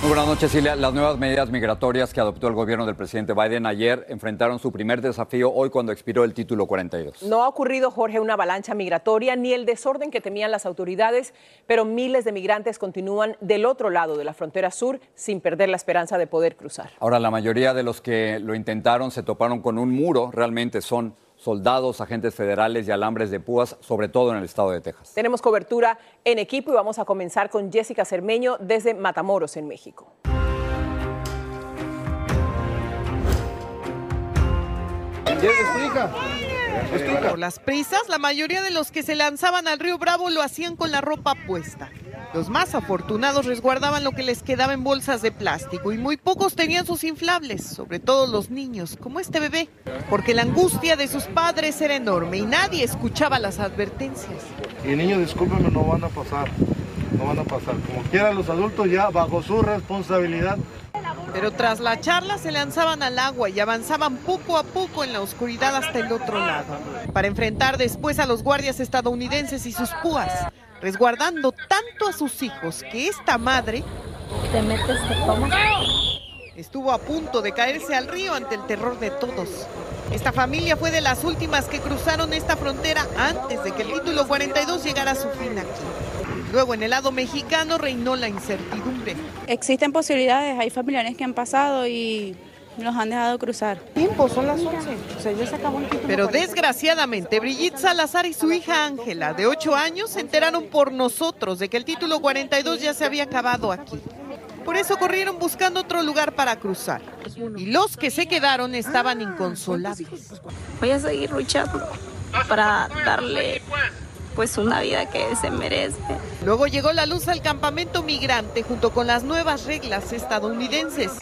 Muy buenas noches, Silvia. Las nuevas medidas migratorias que adoptó el gobierno del presidente Biden ayer enfrentaron su primer desafío hoy cuando expiró el título 42. No ha ocurrido, Jorge, una avalancha migratoria ni el desorden que temían las autoridades, pero miles de migrantes continúan del otro lado de la frontera sur sin perder la esperanza de poder cruzar. Ahora, la mayoría de los que lo intentaron se toparon con un muro, realmente son soldados, agentes federales y alambres de púas, sobre todo en el estado de Texas. Tenemos cobertura en equipo y vamos a comenzar con Jessica Cermeño desde Matamoros, en México. Por las prisas, la mayoría de los que se lanzaban al río Bravo lo hacían con la ropa puesta. Los más afortunados resguardaban lo que les quedaba en bolsas de plástico y muy pocos tenían sus inflables, sobre todo los niños, como este bebé, porque la angustia de sus padres era enorme y nadie escuchaba las advertencias. Y niños, discúlpenme, no van a pasar, no van a pasar. Como quieran los adultos ya bajo su responsabilidad. Pero tras la charla se lanzaban al agua y avanzaban poco a poco en la oscuridad hasta el otro lado, para enfrentar después a los guardias estadounidenses y sus púas, resguardando tanto a sus hijos que esta madre te metes, estuvo a punto de caerse al río ante el terror de todos. Esta familia fue de las últimas que cruzaron esta frontera antes de que el título 42 llegara a su fin aquí. Luego en el lado mexicano reinó la incertidumbre. Existen posibilidades, hay familiares que han pasado y los han dejado cruzar. Tiempo, son las 11. O sea, ya se acabó el título. Pero desgraciadamente, Brigitte Salazar y su hija Ángela, de 8 años, se enteraron por nosotros de que el título 42 ya se había acabado aquí. Por eso corrieron buscando otro lugar para cruzar. Y los que se quedaron estaban inconsolables. Voy a seguir luchando para darle pues una vida que se merece. Luego llegó la luz al campamento migrante junto con las nuevas reglas estadounidenses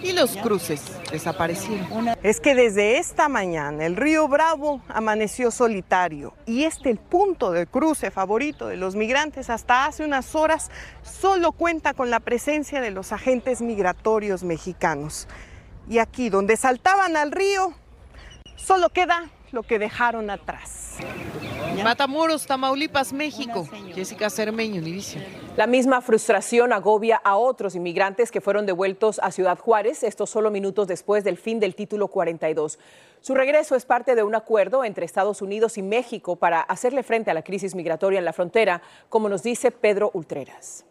y los cruces desaparecieron. Es que desde esta mañana el río Bravo amaneció solitario y este el punto de cruce favorito de los migrantes hasta hace unas horas solo cuenta con la presencia de los agentes migratorios mexicanos. Y aquí donde saltaban al río solo queda lo que dejaron atrás. Matamoros, Tamaulipas, México. Jessica Cermeño, Univision. La misma frustración agobia a otros inmigrantes que fueron devueltos a Ciudad Juárez, estos solo minutos después del fin del título 42. Su regreso es parte de un acuerdo entre Estados Unidos y México para hacerle frente a la crisis migratoria en la frontera, como nos dice Pedro Ultreras.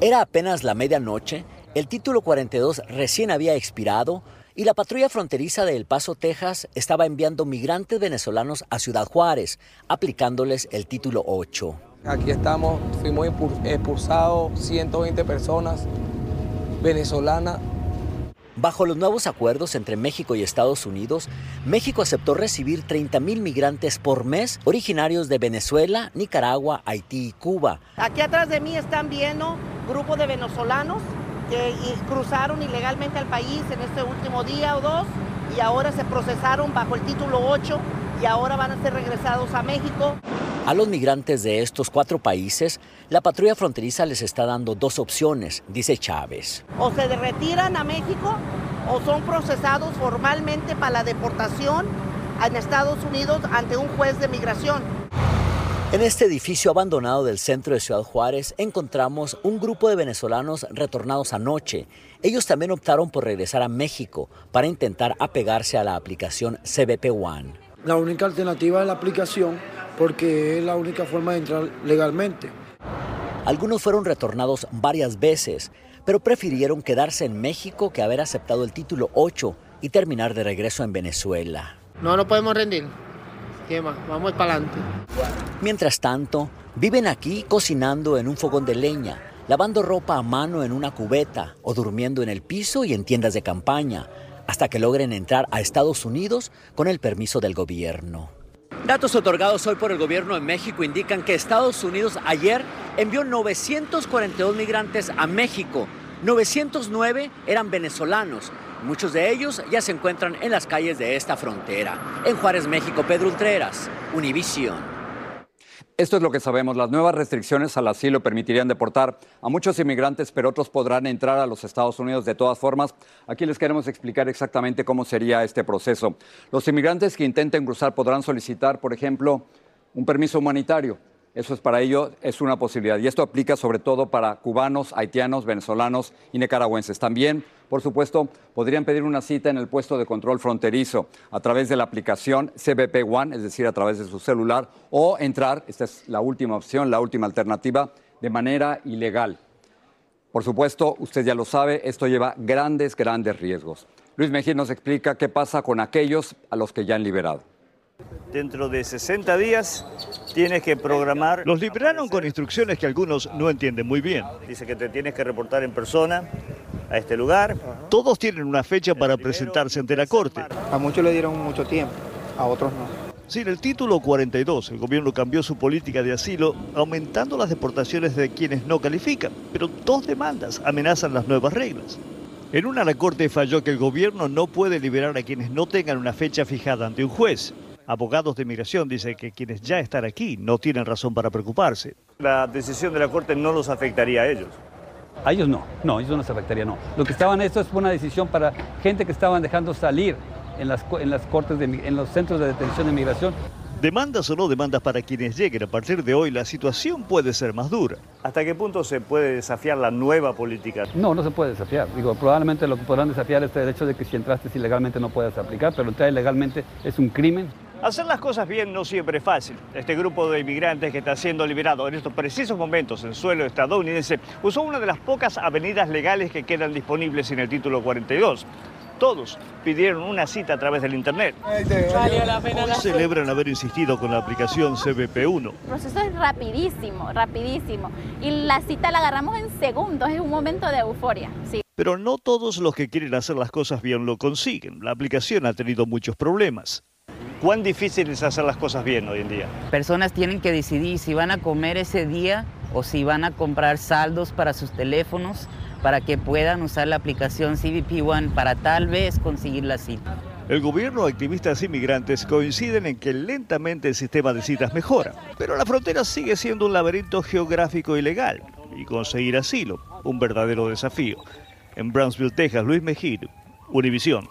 Era apenas la medianoche, el título 42 recién había expirado y la patrulla fronteriza de El Paso, Texas, estaba enviando migrantes venezolanos a Ciudad Juárez, aplicándoles el título 8. Aquí estamos, fuimos expulsados 120 personas venezolanas. Bajo los nuevos acuerdos entre México y Estados Unidos, México aceptó recibir 30 mil migrantes por mes originarios de Venezuela, Nicaragua, Haití y Cuba. Aquí atrás de mí están viendo grupos de venezolanos que cruzaron ilegalmente al país en este último día o dos y ahora se procesaron bajo el título 8 y ahora van a ser regresados a México. A los migrantes de estos cuatro países, la patrulla fronteriza les está dando dos opciones, dice Chávez. O se retiran a México o son procesados formalmente para la deportación en Estados Unidos ante un juez de migración. En este edificio abandonado del centro de Ciudad Juárez encontramos un grupo de venezolanos retornados anoche. Ellos también optaron por regresar a México para intentar apegarse a la aplicación CBP One. La única alternativa es la aplicación porque es la única forma de entrar legalmente. Algunos fueron retornados varias veces, pero prefirieron quedarse en México que haber aceptado el título 8 y terminar de regreso en Venezuela. No nos podemos rendir. ¿Qué más? Vamos para adelante. Mientras tanto, viven aquí cocinando en un fogón de leña, lavando ropa a mano en una cubeta o durmiendo en el piso y en tiendas de campaña, hasta que logren entrar a Estados Unidos con el permiso del gobierno. Datos otorgados hoy por el gobierno de México indican que Estados Unidos ayer envió 942 migrantes a México. 909 eran venezolanos. Muchos de ellos ya se encuentran en las calles de esta frontera. En Juárez, México, Pedro Ultreras, Univisión. Esto es lo que sabemos. Las nuevas restricciones al asilo permitirían deportar a muchos inmigrantes, pero otros podrán entrar a los Estados Unidos de todas formas. Aquí les queremos explicar exactamente cómo sería este proceso. Los inmigrantes que intenten cruzar podrán solicitar, por ejemplo, un permiso humanitario. Eso es para ello, es una posibilidad. Y esto aplica sobre todo para cubanos, haitianos, venezolanos y nicaragüenses. También, por supuesto, podrían pedir una cita en el puesto de control fronterizo a través de la aplicación CBP One, es decir, a través de su celular, o entrar, esta es la última opción, la última alternativa, de manera ilegal. Por supuesto, usted ya lo sabe, esto lleva grandes, grandes riesgos. Luis Mejía nos explica qué pasa con aquellos a los que ya han liberado. Dentro de 60 días tienes que programar. Los liberaron con instrucciones que algunos no entienden muy bien. Dice que te tienes que reportar en persona a este lugar. Todos tienen una fecha para presentarse ante la corte. A muchos le dieron mucho tiempo, a otros no. Sin el título 42, el gobierno cambió su política de asilo, aumentando las deportaciones de quienes no califican. Pero dos demandas amenazan las nuevas reglas. En una la corte falló que el gobierno no puede liberar a quienes no tengan una fecha fijada ante un juez abogados de migración dicen que quienes ya están aquí no tienen razón para preocuparse. La decisión de la Corte no los afectaría a ellos. A ellos no, no, ellos no les afectaría, no. Lo que estaban, esto es una decisión para gente que estaban dejando salir en las, en las cortes, de, en los centros de detención de migración. Demandas o no demandas para quienes lleguen, a partir de hoy la situación puede ser más dura. ¿Hasta qué punto se puede desafiar la nueva política? No, no se puede desafiar. Digo, probablemente lo que podrán desafiar es el hecho de que si entraste ilegalmente no puedes aplicar, pero entrar ilegalmente es un crimen. Hacer las cosas bien no siempre es fácil. Este grupo de inmigrantes que está siendo liberado en estos precisos momentos en suelo estadounidense usó una de las pocas avenidas legales que quedan disponibles en el título 42. Todos pidieron una cita a través del Internet. Hoy celebran haber insistido con la aplicación CBP1. El proceso es rapidísimo, rapidísimo. Y la cita la agarramos en segundos, es un momento de euforia. Sí. Pero no todos los que quieren hacer las cosas bien lo consiguen. La aplicación ha tenido muchos problemas. ¿Cuán difícil es hacer las cosas bien hoy en día? Personas tienen que decidir si van a comer ese día o si van a comprar saldos para sus teléfonos para que puedan usar la aplicación CBP One para tal vez conseguir la cita. El gobierno, activistas y migrantes coinciden en que lentamente el sistema de citas mejora, pero la frontera sigue siendo un laberinto geográfico ilegal y conseguir asilo, un verdadero desafío. En Brownsville, Texas, Luis Mejir, Univisión.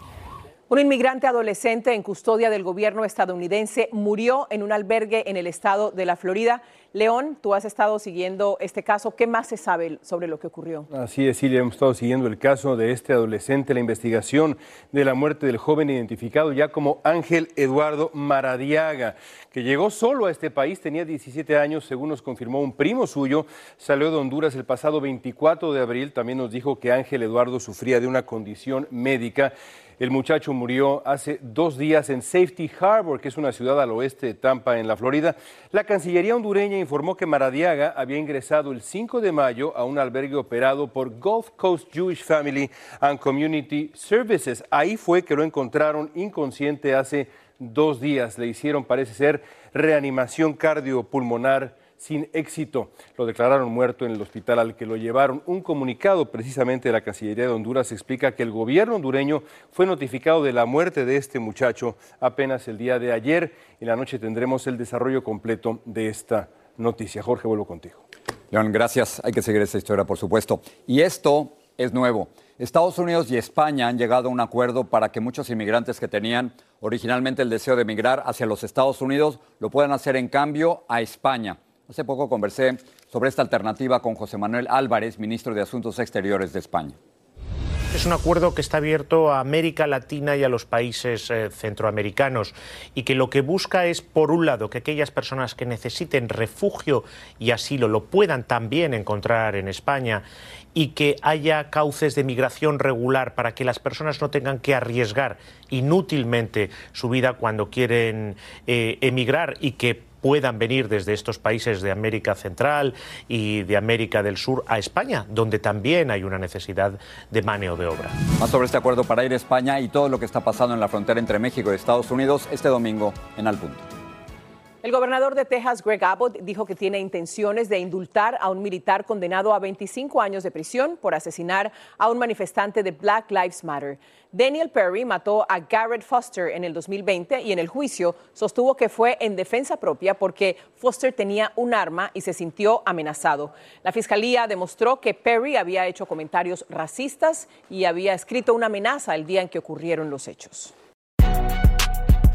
Un inmigrante adolescente en custodia del gobierno estadounidense murió en un albergue en el estado de la Florida. León, tú has estado siguiendo este caso. ¿Qué más se sabe sobre lo que ocurrió? Así es, Silvia, hemos estado siguiendo el caso de este adolescente, la investigación de la muerte del joven identificado ya como Ángel Eduardo Maradiaga, que llegó solo a este país, tenía 17 años, según nos confirmó un primo suyo, salió de Honduras el pasado 24 de abril, también nos dijo que Ángel Eduardo sufría de una condición médica. El muchacho murió hace dos días en Safety Harbor, que es una ciudad al oeste de Tampa, en la Florida. La Cancillería hondureña informó que Maradiaga había ingresado el 5 de mayo a un albergue operado por Gulf Coast Jewish Family and Community Services. Ahí fue que lo encontraron inconsciente hace dos días. Le hicieron, parece ser, reanimación cardiopulmonar sin éxito. Lo declararon muerto en el hospital al que lo llevaron. Un comunicado precisamente de la Cancillería de Honduras explica que el gobierno hondureño fue notificado de la muerte de este muchacho apenas el día de ayer. En la noche tendremos el desarrollo completo de esta noticia. Jorge, vuelvo contigo. León, gracias. Hay que seguir esta historia, por supuesto. Y esto es nuevo. Estados Unidos y España han llegado a un acuerdo para que muchos inmigrantes que tenían originalmente el deseo de emigrar hacia los Estados Unidos lo puedan hacer en cambio a España. Hace poco conversé sobre esta alternativa con José Manuel Álvarez, ministro de Asuntos Exteriores de España. Es un acuerdo que está abierto a América Latina y a los países eh, centroamericanos y que lo que busca es, por un lado, que aquellas personas que necesiten refugio y asilo lo puedan también encontrar en España y que haya cauces de migración regular para que las personas no tengan que arriesgar inútilmente su vida cuando quieren eh, emigrar y que puedan venir desde estos países de América Central y de América del Sur a España, donde también hay una necesidad de mano de obra. Más sobre este acuerdo para ir a España y todo lo que está pasando en la frontera entre México y Estados Unidos este domingo en Al Punto. El gobernador de Texas, Greg Abbott, dijo que tiene intenciones de indultar a un militar condenado a 25 años de prisión por asesinar a un manifestante de Black Lives Matter. Daniel Perry mató a Garrett Foster en el 2020 y en el juicio sostuvo que fue en defensa propia porque Foster tenía un arma y se sintió amenazado. La fiscalía demostró que Perry había hecho comentarios racistas y había escrito una amenaza el día en que ocurrieron los hechos.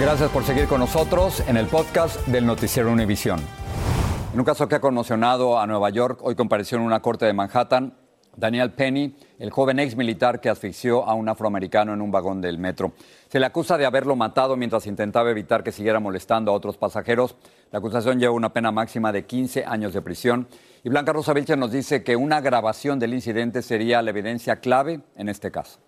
Gracias por seguir con nosotros en el podcast del Noticiero Univisión. En un caso que ha conmocionado a Nueva York, hoy compareció en una corte de Manhattan Daniel Penny, el joven ex militar que asfixió a un afroamericano en un vagón del metro. Se le acusa de haberlo matado mientras intentaba evitar que siguiera molestando a otros pasajeros. La acusación lleva una pena máxima de 15 años de prisión. Y Blanca Rosa Vilches nos dice que una grabación del incidente sería la evidencia clave en este caso.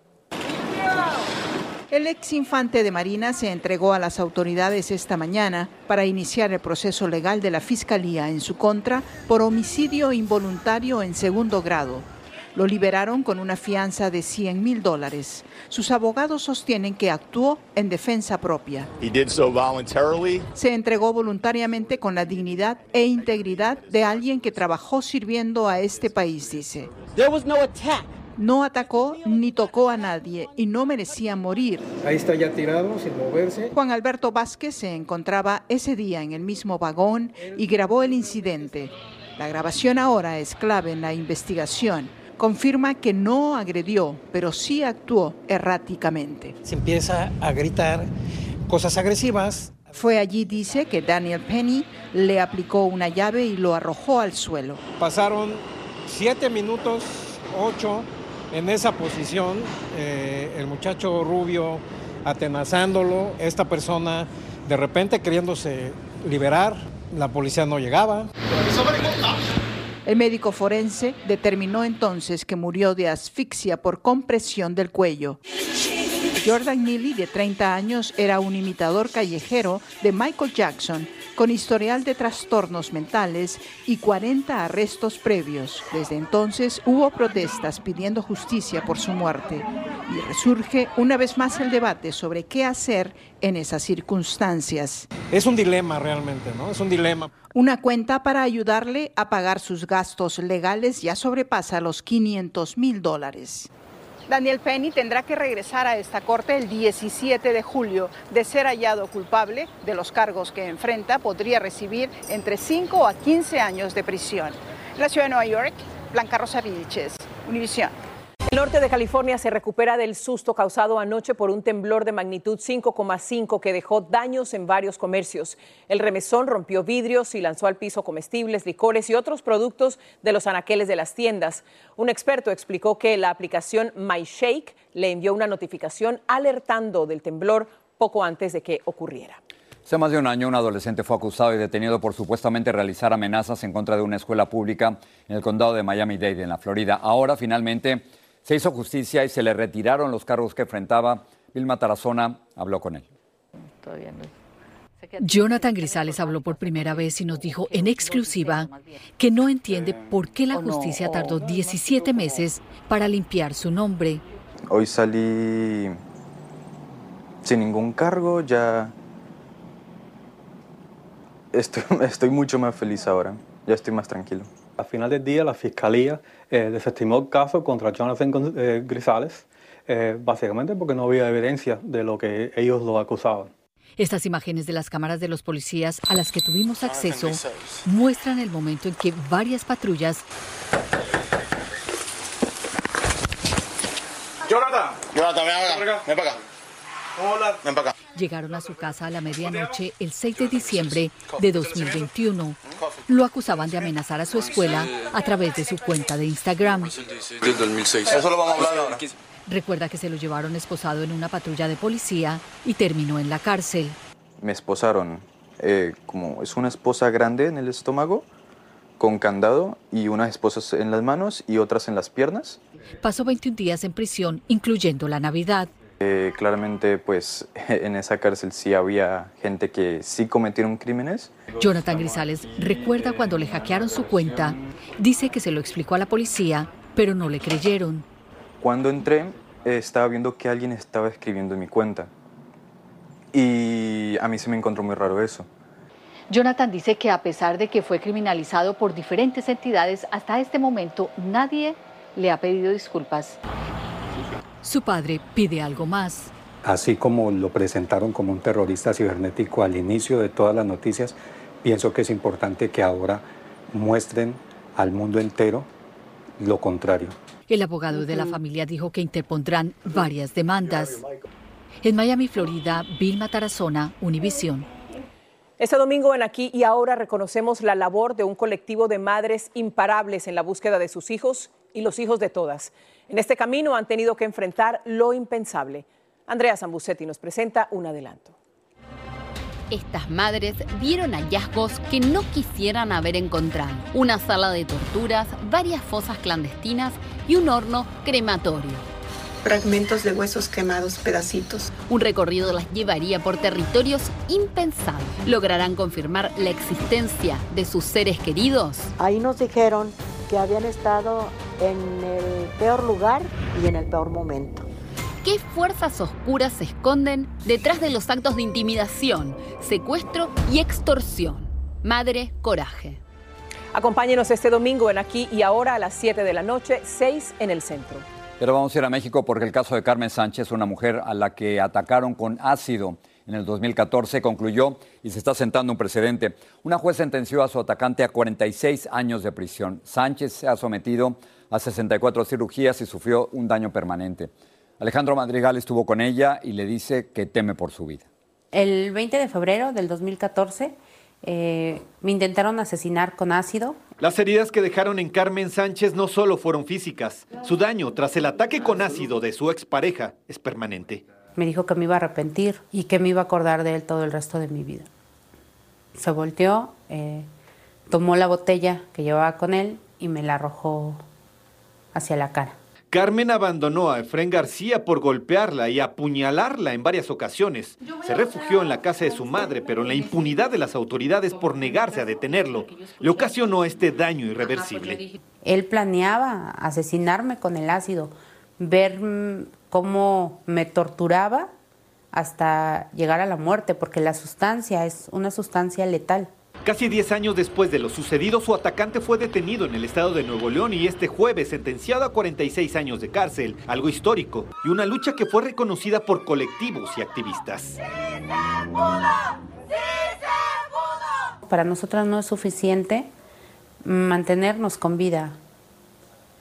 El ex infante de Marina se entregó a las autoridades esta mañana para iniciar el proceso legal de la Fiscalía en su contra por homicidio involuntario en segundo grado. Lo liberaron con una fianza de 100 mil dólares. Sus abogados sostienen que actuó en defensa propia. Se entregó voluntariamente con la dignidad e integridad de alguien que trabajó sirviendo a este país, dice. No atacó ni tocó a nadie y no merecía morir. Ahí está ya tirado, sin moverse. Juan Alberto Vázquez se encontraba ese día en el mismo vagón y grabó el incidente. La grabación ahora es clave en la investigación. Confirma que no agredió, pero sí actuó erráticamente. Se empieza a gritar cosas agresivas. Fue allí, dice, que Daniel Penny le aplicó una llave y lo arrojó al suelo. Pasaron siete minutos, ocho, en esa posición, eh, el muchacho rubio atenazándolo, esta persona de repente queriéndose liberar, la policía no llegaba. El médico forense determinó entonces que murió de asfixia por compresión del cuello. Jordan Neely, de 30 años, era un imitador callejero de Michael Jackson con historial de trastornos mentales y 40 arrestos previos. Desde entonces hubo protestas pidiendo justicia por su muerte y resurge una vez más el debate sobre qué hacer en esas circunstancias. Es un dilema realmente, ¿no? Es un dilema. Una cuenta para ayudarle a pagar sus gastos legales ya sobrepasa los 500 mil dólares. Daniel Penny tendrá que regresar a esta corte el 17 de julio. De ser hallado culpable de los cargos que enfrenta, podría recibir entre 5 a 15 años de prisión. La ciudad de Nueva York, Blanca Rosa Vilches, Univisión. El norte de California se recupera del susto causado anoche por un temblor de magnitud 5,5 que dejó daños en varios comercios. El remesón rompió vidrios y lanzó al piso comestibles, licores y otros productos de los anaqueles de las tiendas. Un experto explicó que la aplicación MyShake le envió una notificación alertando del temblor poco antes de que ocurriera. Hace más de un año, un adolescente fue acusado y detenido por supuestamente realizar amenazas en contra de una escuela pública en el condado de Miami-Dade, en la Florida. Ahora, finalmente, se hizo justicia y se le retiraron los cargos que enfrentaba. Vilma Tarazona habló con él. Jonathan Grisales habló por primera vez y nos dijo en exclusiva que no entiende por qué la justicia tardó 17 meses para limpiar su nombre. Hoy salí sin ningún cargo, ya estoy, estoy mucho más feliz ahora, ya estoy más tranquilo. Al final del día, la fiscalía eh, desestimó el caso contra Jonathan eh, Grisales, eh, básicamente porque no había evidencia de lo que ellos lo acusaban. Estas imágenes de las cámaras de los policías a las que tuvimos acceso muestran el momento en que varias patrullas Jonathan, Jonathan, ven para acá, ven para acá. Hola. Ven para acá. llegaron a su casa a la medianoche el 6 de diciembre de 2021. Lo acusaban de amenazar a su escuela a través de su cuenta de Instagram. Del 2006. Eso lo vamos a hablar ahora. Recuerda que se lo llevaron esposado en una patrulla de policía y terminó en la cárcel. Me esposaron, eh, como es una esposa grande en el estómago, con candado y unas esposas en las manos y otras en las piernas. Pasó 21 días en prisión, incluyendo la Navidad. Eh, claramente, pues en esa cárcel sí había gente que sí cometieron crímenes. Jonathan Grisales recuerda cuando le hackearon su cuenta. Dice que se lo explicó a la policía, pero no le creyeron. Cuando entré, eh, estaba viendo que alguien estaba escribiendo en mi cuenta. Y a mí se me encontró muy raro eso. Jonathan dice que a pesar de que fue criminalizado por diferentes entidades, hasta este momento nadie le ha pedido disculpas. Su padre pide algo más. Así como lo presentaron como un terrorista cibernético al inicio de todas las noticias, pienso que es importante que ahora muestren al mundo entero lo contrario. El abogado de la familia dijo que interpondrán varias demandas. En Miami, Florida, Vilma Tarazona, Univisión. Este domingo en Aquí y Ahora reconocemos la labor de un colectivo de madres imparables en la búsqueda de sus hijos y los hijos de todas. En este camino han tenido que enfrentar lo impensable. Andrea Zambucetti nos presenta un adelanto. Estas madres vieron hallazgos que no quisieran haber encontrado. Una sala de torturas, varias fosas clandestinas y un horno crematorio. Fragmentos de huesos quemados, pedacitos. Un recorrido las llevaría por territorios impensados. ¿Lograrán confirmar la existencia de sus seres queridos? Ahí nos dijeron que habían estado en el peor lugar y en el peor momento. ¿Qué fuerzas oscuras se esconden detrás de los actos de intimidación, secuestro y extorsión? Madre Coraje. Acompáñenos este domingo en Aquí y Ahora a las 7 de la noche, 6 en el centro. Pero vamos a ir a México porque el caso de Carmen Sánchez, una mujer a la que atacaron con ácido en el 2014, concluyó y se está sentando un precedente. Una juez sentenció a su atacante a 46 años de prisión. Sánchez se ha sometido a 64 cirugías y sufrió un daño permanente. Alejandro Madrigal estuvo con ella y le dice que teme por su vida. El 20 de febrero del 2014 eh, me intentaron asesinar con ácido. Las heridas que dejaron en Carmen Sánchez no solo fueron físicas. Su daño tras el ataque con ácido de su expareja es permanente. Me dijo que me iba a arrepentir y que me iba a acordar de él todo el resto de mi vida. Se volteó, eh, tomó la botella que llevaba con él y me la arrojó hacia la cara. Carmen abandonó a Efren García por golpearla y apuñalarla en varias ocasiones. Se refugió en la casa de su madre, pero la impunidad de las autoridades por negarse a detenerlo le ocasionó este daño irreversible. Él planeaba asesinarme con el ácido, ver cómo me torturaba hasta llegar a la muerte, porque la sustancia es una sustancia letal. Casi 10 años después de lo sucedido, su atacante fue detenido en el estado de Nuevo León y este jueves sentenciado a 46 años de cárcel, algo histórico y una lucha que fue reconocida por colectivos y activistas. Para nosotras no es suficiente mantenernos con vida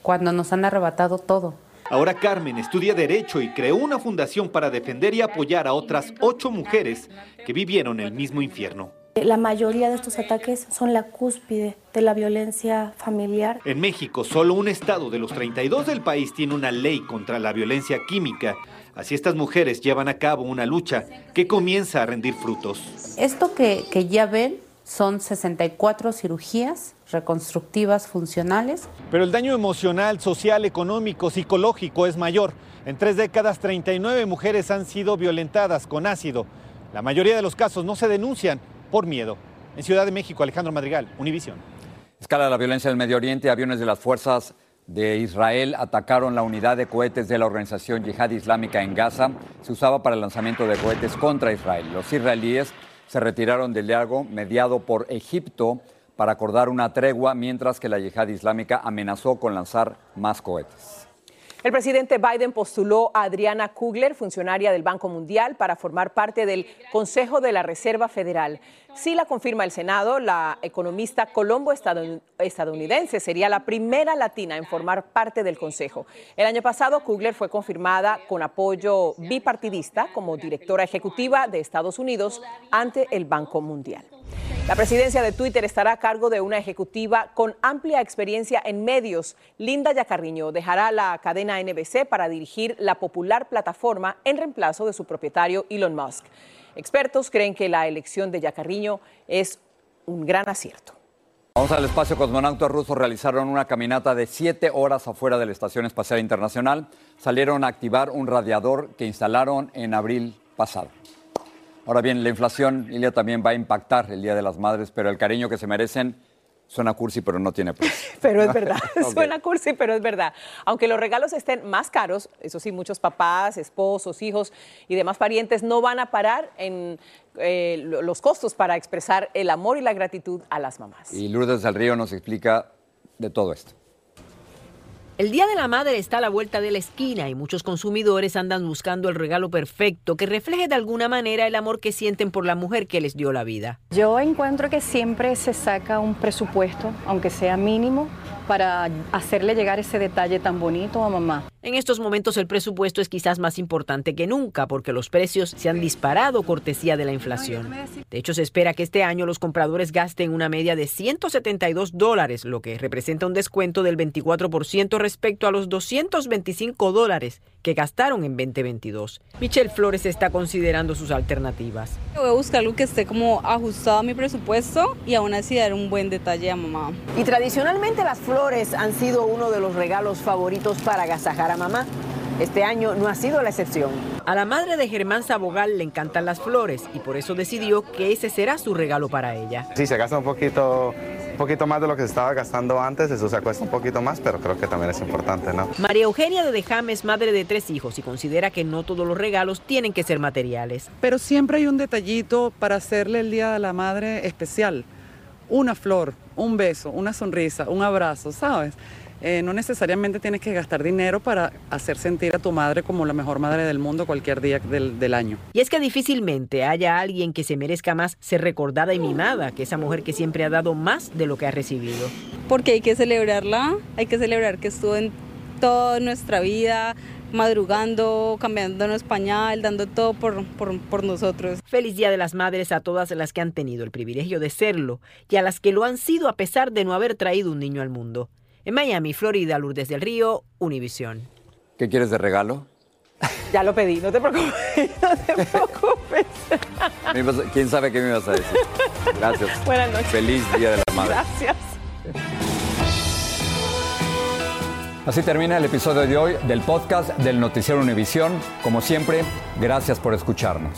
cuando nos han arrebatado todo. Ahora Carmen estudia Derecho y creó una fundación para defender y apoyar a otras ocho mujeres que vivieron el mismo infierno. La mayoría de estos ataques son la cúspide de la violencia familiar. En México, solo un estado de los 32 del país tiene una ley contra la violencia química. Así estas mujeres llevan a cabo una lucha que comienza a rendir frutos. Esto que, que ya ven son 64 cirugías reconstructivas funcionales. Pero el daño emocional, social, económico, psicológico es mayor. En tres décadas, 39 mujeres han sido violentadas con ácido. La mayoría de los casos no se denuncian por miedo. En Ciudad de México, Alejandro Madrigal, Univisión. Escala la violencia del Medio Oriente, aviones de las fuerzas de Israel atacaron la unidad de cohetes de la organización Yihad Islámica en Gaza. Se usaba para el lanzamiento de cohetes contra Israel. Los israelíes se retiraron del lago mediado por Egipto para acordar una tregua mientras que la Yihad Islámica amenazó con lanzar más cohetes. El presidente Biden postuló a Adriana Kugler, funcionaria del Banco Mundial, para formar parte del Consejo de la Reserva Federal. Si la confirma el Senado, la economista colombo estadounidense sería la primera latina en formar parte del Consejo. El año pasado, Kugler fue confirmada con apoyo bipartidista como directora ejecutiva de Estados Unidos ante el Banco Mundial. La presidencia de Twitter estará a cargo de una ejecutiva con amplia experiencia en medios. Linda Yacarriño dejará la cadena NBC para dirigir la popular plataforma en reemplazo de su propietario Elon Musk. Expertos creen que la elección de Yacarriño es un gran acierto. Vamos al espacio. Cosmonautas rusos realizaron una caminata de siete horas afuera de la Estación Espacial Internacional. Salieron a activar un radiador que instalaron en abril pasado. Ahora bien, la inflación, Ilia, también va a impactar el Día de las Madres, pero el cariño que se merecen suena cursi, pero no tiene precio. Pero es verdad, suena cursi, pero es verdad. Aunque los regalos estén más caros, eso sí, muchos papás, esposos, hijos y demás parientes no van a parar en eh, los costos para expresar el amor y la gratitud a las mamás. Y Lourdes del Río nos explica de todo esto. El Día de la Madre está a la vuelta de la esquina y muchos consumidores andan buscando el regalo perfecto que refleje de alguna manera el amor que sienten por la mujer que les dio la vida. Yo encuentro que siempre se saca un presupuesto, aunque sea mínimo, para hacerle llegar ese detalle tan bonito a mamá. En estos momentos el presupuesto es quizás más importante que nunca porque los precios se han disparado cortesía de la inflación. De hecho, se espera que este año los compradores gasten una media de 172 dólares, lo que representa un descuento del 24% respecto a los 225 dólares que gastaron en 2022. Michelle Flores está considerando sus alternativas. Voy a buscar algo que esté como ajustado a mi presupuesto y aún así dar un buen detalle a mamá. Y tradicionalmente las flores han sido uno de los regalos favoritos para agasajar a mamá. Este año no ha sido la excepción. A la madre de Germán Sabogal le encantan las flores y por eso decidió que ese será su regalo para ella. Sí, se gasta un poquito, un poquito más de lo que se estaba gastando antes, eso se cuesta un poquito más, pero creo que también es importante, ¿no? María Eugenia de Dejame es madre de tres hijos y considera que no todos los regalos tienen que ser materiales. Pero siempre hay un detallito para hacerle el Día de la Madre especial. Una flor, un beso, una sonrisa, un abrazo, ¿sabes? Eh, no necesariamente tienes que gastar dinero para hacer sentir a tu madre como la mejor madre del mundo cualquier día del, del, año. Y es que difícilmente haya alguien que se merezca más ser recordada y mimada que esa mujer que siempre ha dado más de lo que ha recibido. Porque hay que celebrarla, hay que celebrar que estuvo en toda nuestra vida, madrugando, cambiándonos pañal, dando todo por, por, por, nosotros. Feliz Día de las Madres a todas las que han tenido el privilegio de serlo y a las que lo han sido a pesar de no haber traído un niño al mundo. En Miami, Florida, Lourdes del Río, Univisión. ¿Qué quieres de regalo? Ya lo pedí, no te preocupes, no te preocupes. ¿Quién sabe qué me ibas a decir? Gracias. Buenas noches. Feliz Día de la Madre. Gracias. Así termina el episodio de hoy del podcast del Noticiero Univisión. Como siempre, gracias por escucharnos.